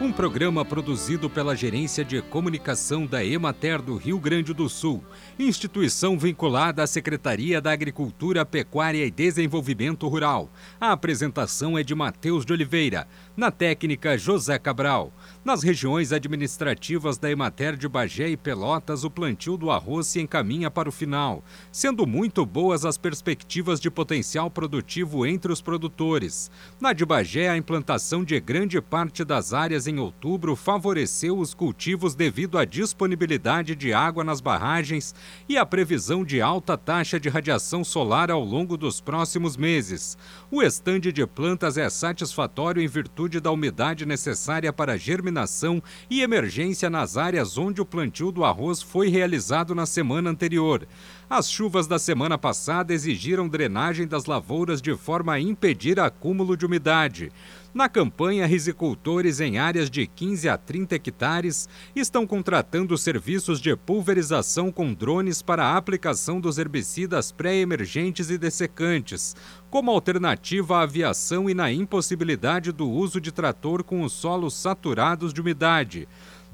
um programa produzido pela Gerência de Comunicação da Emater do Rio Grande do Sul, instituição vinculada à Secretaria da Agricultura, Pecuária e Desenvolvimento Rural. A apresentação é de Matheus de Oliveira, na técnica José Cabral. Nas regiões administrativas da Emater de Bagé e Pelotas, o plantio do arroz se encaminha para o final, sendo muito boas as perspectivas de potencial produtivo entre os produtores. Na de Bagé, a implantação de grande parte das áreas em outubro favoreceu os cultivos devido à disponibilidade de água nas barragens e à previsão de alta taxa de radiação solar ao longo dos próximos meses. O estande de plantas é satisfatório em virtude da umidade necessária para germinação e emergência nas áreas onde o plantio do arroz foi realizado na semana anterior. As chuvas da semana passada exigiram drenagem das lavouras de forma a impedir acúmulo de umidade. Na campanha, risicultores em áreas de 15 a 30 hectares estão contratando serviços de pulverização com drones para a aplicação dos herbicidas pré-emergentes e dessecantes, como alternativa à aviação e na impossibilidade do uso de trator com os solos saturados de umidade.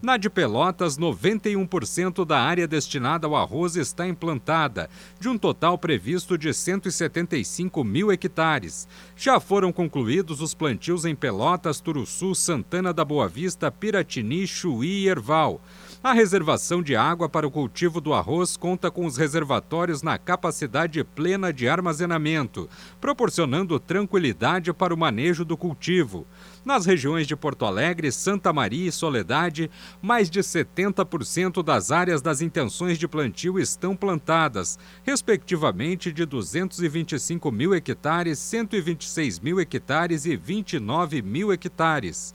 Na de Pelotas, 91% da área destinada ao arroz está implantada, de um total previsto de 175 mil hectares. Já foram concluídos os plantios em Pelotas, Turuçu, Santana da Boa Vista, Piratini, Chuí e Erval. A reservação de água para o cultivo do arroz conta com os reservatórios na capacidade plena de armazenamento, proporcionando tranquilidade para o manejo do cultivo. Nas regiões de Porto Alegre, Santa Maria e Soledade, mais de 70% das áreas das intenções de plantio estão plantadas, respectivamente de 225 mil hectares, 126 mil hectares e 29 mil hectares.